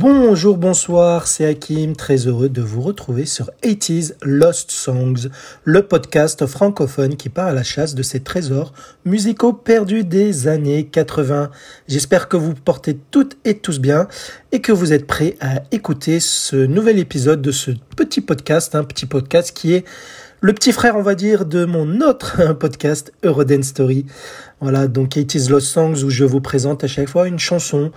Bonjour, bonsoir, c'est Hakim, très heureux de vous retrouver sur 80s Lost Songs, le podcast francophone qui part à la chasse de ces trésors musicaux perdus des années 80. J'espère que vous portez toutes et tous bien et que vous êtes prêts à écouter ce nouvel épisode de ce petit podcast, un petit podcast qui est le petit frère, on va dire, de mon autre podcast, Eurodance Story. Voilà, donc 80s Lost Songs, où je vous présente à chaque fois une chanson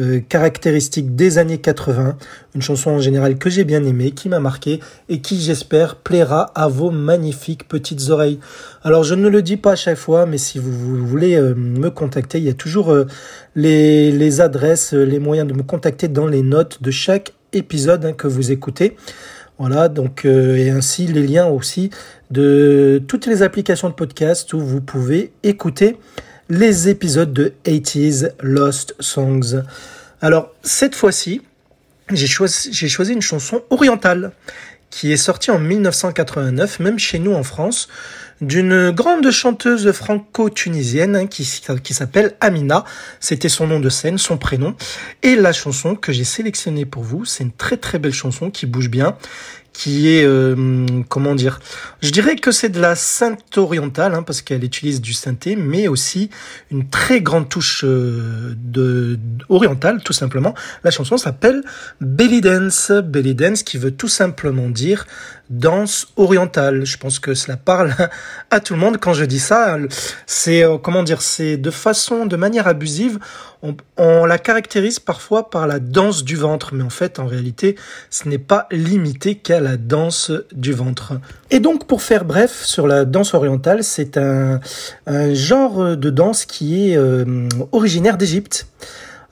euh, caractéristique des années 80, une chanson en général que j'ai bien aimée, qui m'a marqué et qui, j'espère, plaira à vos magnifiques petites oreilles. Alors, je ne le dis pas à chaque fois, mais si vous, voulez euh, me contacter, il y a toujours euh, les, adresses, les moyens de me contacter dans les notes de chaque épisode hein, que vous écoutez. Voilà, donc euh, et ainsi les liens aussi de toutes les applications de podcast où vous pouvez écouter les épisodes de 80s Lost Songs. Alors cette fois-ci, j'ai choisi, j'ai choisi une chanson orientale qui est sortie en 1989, même chez nous en France d'une grande chanteuse franco-tunisienne qui, qui s'appelle Amina. C'était son nom de scène, son prénom. Et la chanson que j'ai sélectionnée pour vous, c'est une très très belle chanson qui bouge bien, qui est euh, comment dire Je dirais que c'est de la synth orientale hein, parce qu'elle utilise du synthé, mais aussi une très grande touche euh, de, orientale, tout simplement. La chanson s'appelle Belly Dance, Belly Dance, qui veut tout simplement dire danse orientale. Je pense que cela parle à tout le monde quand je dis ça. C'est euh, comment dire C'est de façon, de manière abusive. On, on, la caractérise parfois par la danse du ventre, mais en fait, en réalité, ce n'est pas limité qu'à la danse du ventre. Et donc, pour faire bref sur la danse orientale, c'est un, genre de danse qui est euh, originaire d'Égypte.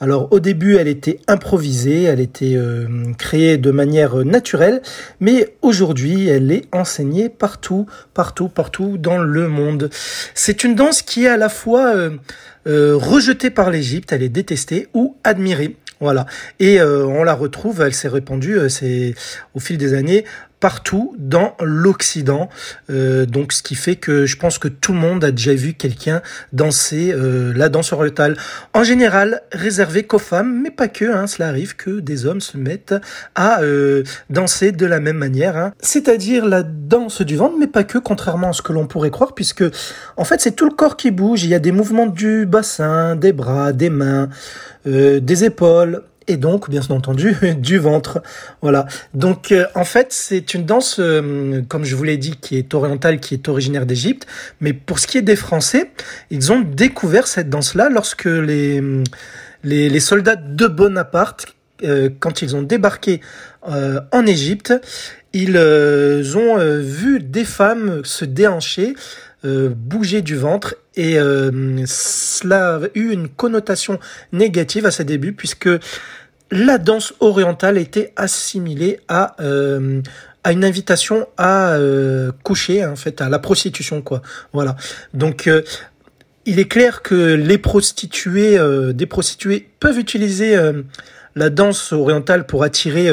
Alors au début, elle était improvisée, elle était euh, créée de manière naturelle, mais aujourd'hui, elle est enseignée partout, partout, partout dans le monde. C'est une danse qui est à la fois euh, rejetée par l'Égypte, elle est détestée ou admirée. Voilà. Et on la retrouve, elle s'est répandue, c'est au fil des années partout dans l'Occident. Euh, donc ce qui fait que je pense que tout le monde a déjà vu quelqu'un danser euh, la danse orientale. En général, réservé qu'aux femmes, mais pas que. Hein, cela arrive que des hommes se mettent à euh, danser de la même manière. Hein. C'est-à-dire la danse du ventre, mais pas que, contrairement à ce que l'on pourrait croire, puisque en fait c'est tout le corps qui bouge. Il y a des mouvements du bassin, des bras, des mains, des épaules et donc bien entendu du ventre. Voilà. Donc euh, en fait, c'est une danse euh, comme je vous l'ai dit qui est orientale qui est originaire d'Égypte, mais pour ce qui est des Français, ils ont découvert cette danse-là lorsque les, les, les soldats de Bonaparte euh, quand ils ont débarqué en Égypte, ils ont vu des femmes se déhancher bouger du ventre et cela a eu une connotation négative à ses débuts puisque la danse orientale était assimilée à euh, à une invitation à euh, coucher en fait à la prostitution quoi. Voilà. Donc euh, il est clair que les prostituées des prostituées peuvent utiliser la danse orientale pour attirer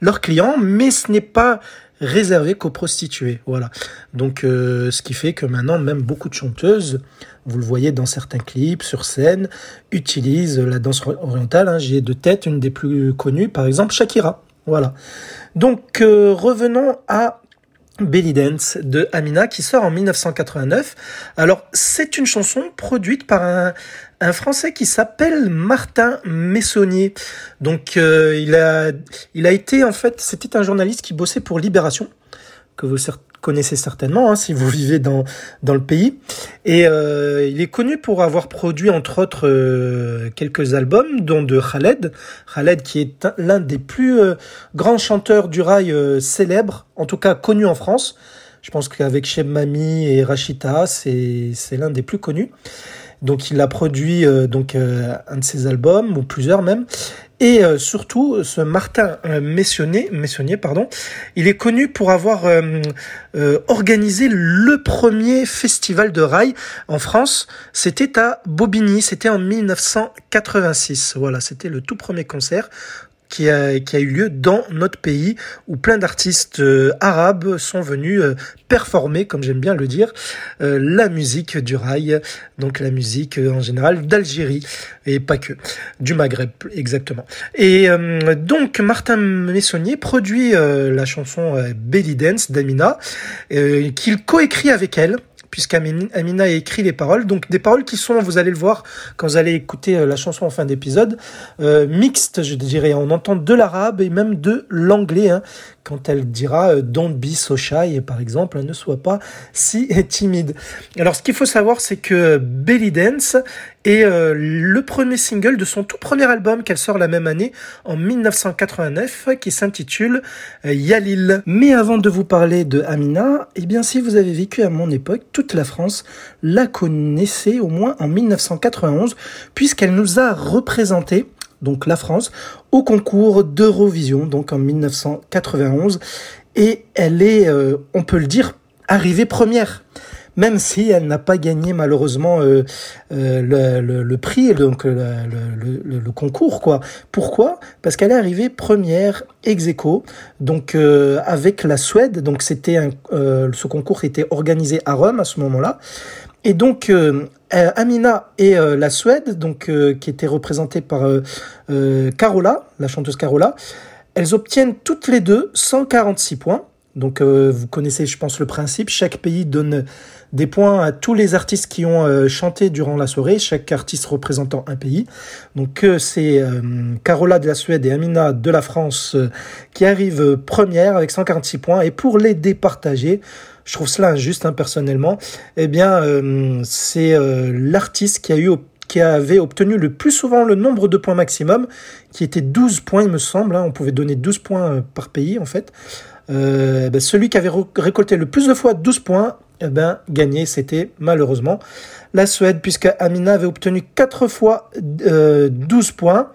leurs clients mais ce n'est pas réservé qu'aux prostituées. Voilà. Donc, euh, ce qui fait que maintenant, même beaucoup de chanteuses, vous le voyez dans certains clips, sur scène, utilisent la danse orientale. Hein. J'ai de tête une des plus connues, par exemple Shakira. Voilà. Donc, euh, revenons à Belly Dance de Amina qui sort en 1989. Alors c'est une chanson produite par un, un Français qui s'appelle Martin Messonnier. Donc euh, il a il a été en fait c'était un journaliste qui bossait pour Libération que vous connaissez certainement hein, si vous vivez dans, dans le pays. Et euh, il est connu pour avoir produit entre autres euh, quelques albums, dont de Khaled. Khaled qui est l'un des plus euh, grands chanteurs du rail célèbres, en tout cas connu en France. Je pense qu'avec Cheb Mami et Rachita, c'est l'un des plus connus. Donc il a produit donc un de ses albums ou plusieurs même. Et euh, surtout, ce Martin euh, Messonnier, pardon, il est connu pour avoir euh, organisé le premier festival de rail en France. C'était à Bobigny, c'était en 1986. Voilà, c'était le tout premier concert qui a, eu lieu dans notre pays où plein d'artistes euh, arabes sont venus euh, performer, comme j'aime bien le dire, euh, la musique du rail, donc la musique en général d'Algérie et pas que, du Maghreb exactement. Et donc Martin Messonnier produit la chanson Belly Dance d'Amina qu'il coécrit avec elle puisqu'Amina a écrit les paroles. Donc des paroles qui sont, vous allez le voir quand vous allez écouter euh, la chanson en fin d'épisode, euh, mixtes, je dirais. On entend de l'arabe et même de l'anglais, hein, quand elle dira euh, Don't be so shy, par exemple, ne sois pas si timide. Alors ce qu'il faut savoir, c'est que Belly Dance est euh, le premier single de son tout premier album qu'elle sort la même année, en 1989, qui s'intitule euh, Yalil. Mais avant de vous parler de Amina, eh bien si vous avez vécu à mon époque, toute la France la connaissait au moins en 1991, puisqu'elle nous a représenté donc la France, au concours d'Eurovision, donc en 1991. Et elle est, euh, on peut le dire, arrivée première. Même si elle n'a pas gagné malheureusement euh, euh, le, le, prix, donc le, le, concours, quoi. Pourquoi? Parce qu'elle est arrivée première ex donc avec la Suède. Donc c'était ce concours était organisé à Rome à ce moment-là. Et donc euh, euh, Amina et euh, la Suède, donc qui était représentée par Carola, la chanteuse Carola, elles obtiennent toutes les deux 146 points. Donc vous connaissez, je pense, le principe. Chaque pays donne des points à tous les artistes qui ont chanté durant la soirée, chaque artiste représentant un pays. Donc c'est Carola de la Suède et Amina de la France qui arrivent première avec 146 points. Et pour les départager, je trouve cela injuste hein, personnellement, eh bien euh, c'est euh, l'artiste qui avait obtenu le plus souvent le nombre de points maximum, qui était 12 points il me semble, hein. on pouvait donner 12 points euh, par pays en fait. Ben, celui qui avait récolté le plus de fois 12 points, eh ben, gagné, c'était malheureusement la Suède, puisque Amina avait obtenu 4 fois 12 points.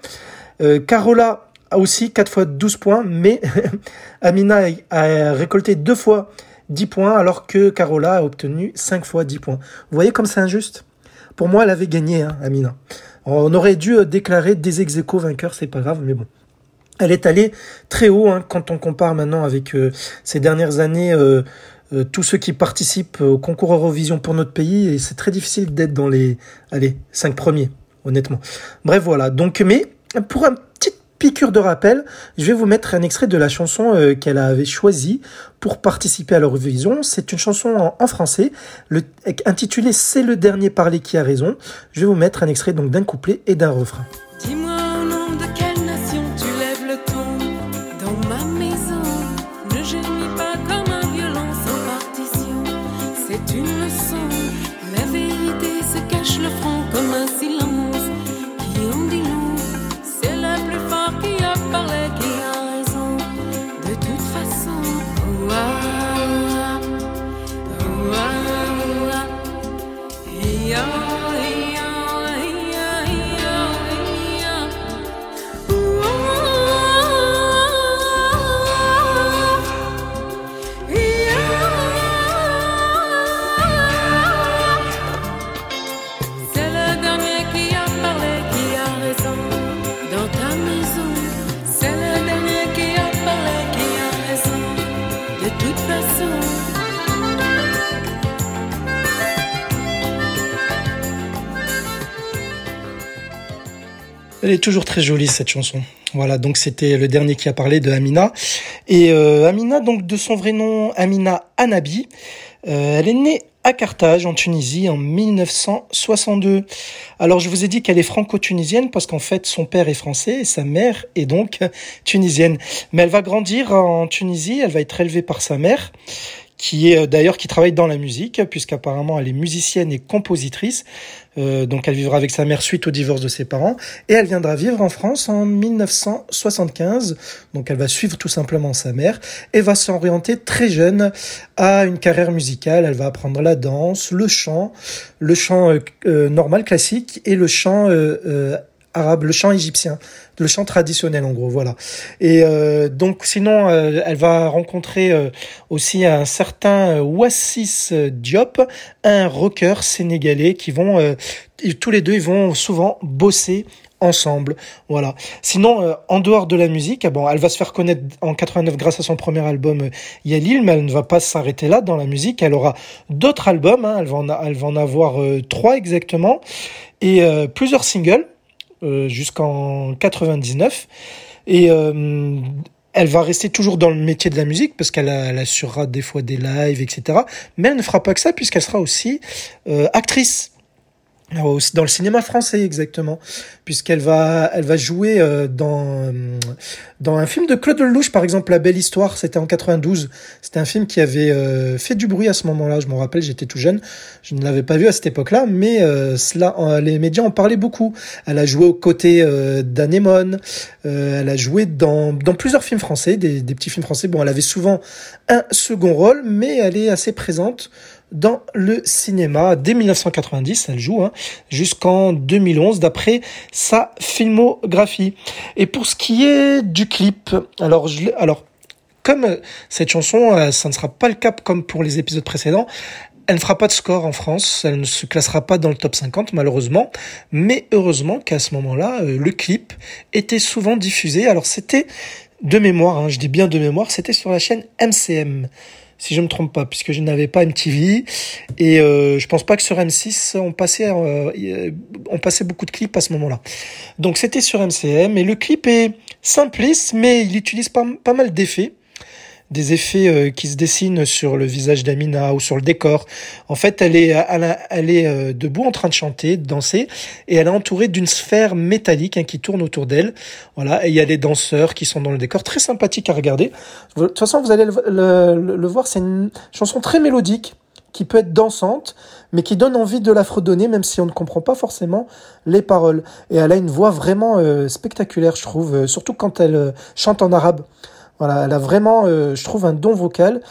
Carola a aussi 4 fois 12 points, mais Amina a récolté 2 fois 10 points, alors que Carola a obtenu 5 fois 10 points. Vous voyez comme c'est injuste? Pour moi, elle avait gagné, hein, Amina. On aurait dû euh, déclarer des ex vainqueurs, c'est pas grave, mais bon. Elle est allée très haut hein, quand on compare maintenant avec euh, ces dernières années. Euh, tous ceux qui participent au concours Eurovision pour notre pays et c'est très difficile d'être dans les allez cinq premiers honnêtement bref voilà donc mais pour un petit piqûre de rappel, je vais vous mettre un extrait de la chanson euh, qu'elle avait choisie pour participer à l'Eurovision. C'est une chanson en, français, intitulée C'est le dernier parler qui a raison. Je vais vous mettre un extrait donc d'un couplet et d'un refrain. Elle est toujours très jolie cette chanson. Voilà, donc c'était le dernier qui a parlé de Amina. Et euh, Amina, donc de son vrai nom, Amina Anabi, euh, elle est née à Carthage, en Tunisie, en 1962. Alors je vous ai dit qu'elle est franco-tunisienne parce qu'en fait son père est français et sa mère est donc tunisienne. Mais elle va grandir en Tunisie, elle va être élevée par sa mère qui est euh, d'ailleurs qui travaille dans la musique, puisqu'apparemment elle est musicienne et compositrice. Euh, donc elle vivra avec sa mère suite au divorce de ses parents, et elle viendra vivre en France en 1975. Donc elle va suivre tout simplement sa mère et va s'orienter très jeune à une carrière musicale. Elle va apprendre la danse, le chant, le chant euh, normal classique et le chant arabe, le chant égyptien, le chant traditionnel en gros, voilà. Et euh, donc sinon, euh, elle va rencontrer euh, aussi un certain Wassis Diop, un rocker sénégalais qui vont tous les deux, ils vont souvent bosser ensemble. Voilà. Sinon, en dehors de la musique, ah bon, elle va se faire connaître en 89 grâce à son premier album Yalil, mais elle ne va pas s'arrêter là dans la musique. Elle aura d'autres albums. Hein. Elle, va en elle va en avoir trois exactement et plusieurs singles. Euh, jusqu'en 99. Et euh, elle va rester toujours dans le métier de la musique parce qu'elle assurera des fois des lives, etc. Mais elle ne fera pas que ça puisqu'elle sera aussi euh, actrice. Dans le cinéma français exactement, puisqu'elle va, elle va jouer euh, dans dans un film de Claude Lelouch par exemple, La Belle Histoire, c'était en 92. C'était un film qui avait euh, fait du bruit à ce moment-là. Je m'en rappelle, j'étais tout jeune, je ne l'avais pas vu à cette époque-là, mais euh, cela, les médias en parlaient beaucoup. Elle a joué aux côtés d'Anémone, elle a joué dans dans plusieurs films français, des, des petits films français. Bon, elle avait souvent un second rôle, mais elle est assez présente dans le cinéma. Dès 1990, elle joue, hein, jusqu'en 2011, d'après sa filmographie. Et pour ce qui est du clip, alors, je, alors comme cette chanson, euh, ça ne sera pas le cas comme pour les épisodes précédents, elle ne fera pas de score en France, elle ne se classera pas dans le top 50 malheureusement, mais heureusement qu'à ce moment-là, euh, le clip était souvent diffusé. Alors c'était de mémoire, hein, je dis bien de mémoire, c'était sur la chaîne MCM si je me trompe pas, puisque je n'avais pas MTV et euh, je pense pas que sur M6 on passait euh, on passait beaucoup de clips à ce moment-là. Donc c'était sur MCM et le clip est simpliste mais il utilise pas mal d'effets des effets euh, qui se dessinent sur le visage d'Amina ou sur le décor. En fait, elle est, elle, est euh, debout en train de chanter, de danser, et elle est entourée d'une sphère métallique hein, qui tourne autour d'elle. Voilà, et il y a des danseurs qui sont dans le décor, très sympathique à regarder. De toute façon, vous allez le, voir, c'est une chanson très mélodique qui peut être dansante, mais qui donne envie de la fredonner, même si on ne comprend pas forcément les paroles. Et elle a une voix vraiment euh, spectaculaire, je trouve, surtout quand elle chante en arabe. Voilà, elle a vraiment, euh, je trouve, un don vocal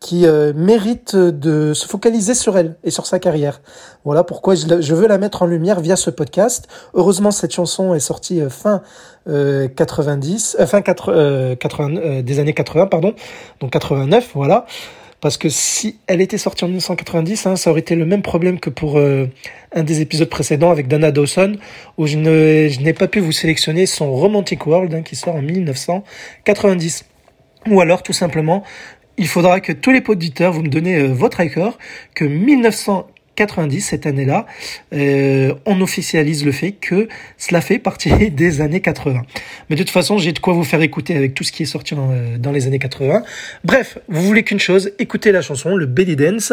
qui euh, mérite de se focaliser sur elle et sur sa carrière. Voilà pourquoi je, veux la mettre en lumière via ce podcast. Heureusement, cette chanson est sortie euh, fin 90, fin 80, des années 80, pardon, donc 89, voilà. Parce que si elle était sortie en 1990, hein, ça aurait été le même problème que pour un des épisodes précédents avec Dana Dawson, où je n'ai pas pu vous sélectionner son Romantic World, hein, qui sort en 1990. Ou alors, tout simplement, il faudra que tous les auditeurs, vous me donnez euh, votre accord, que 1990 90, cette année-là, euh, on officialise le fait que cela fait partie des années 80. Mais de toute façon, j'ai de quoi vous faire écouter avec tout ce qui est sorti dans, euh, les années 80. Bref, vous voulez qu'une chose, écoutez la chanson, le Belly Dance,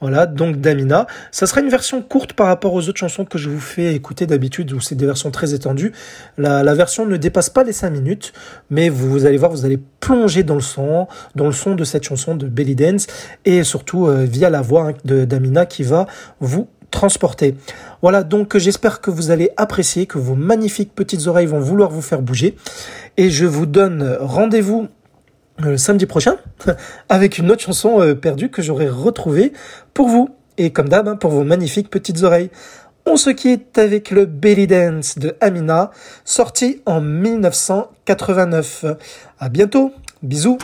voilà, donc d'Amina. Ça sera une version courte par rapport aux autres chansons que je vous fais écouter d'habitude, où c'est des versions très étendues. La, version ne dépasse pas les 5 minutes, mais vous, vous allez voir, vous allez plonger dans le son, dans le son de cette chanson de Belly Dance, et surtout euh, via la voix hein, de d'Amina qui va vous transporter. Voilà, donc j'espère que vous allez apprécier, que vos magnifiques petites oreilles vont vouloir vous faire bouger. Et je vous donne rendez-vous euh, samedi prochain avec une autre chanson euh, perdue que j'aurai retrouvée pour vous. Et comme d'hab, hein, pour vos magnifiques petites oreilles. On se quitte avec le Belly Dance de Amina, sorti en 1989. À bientôt. Bisous.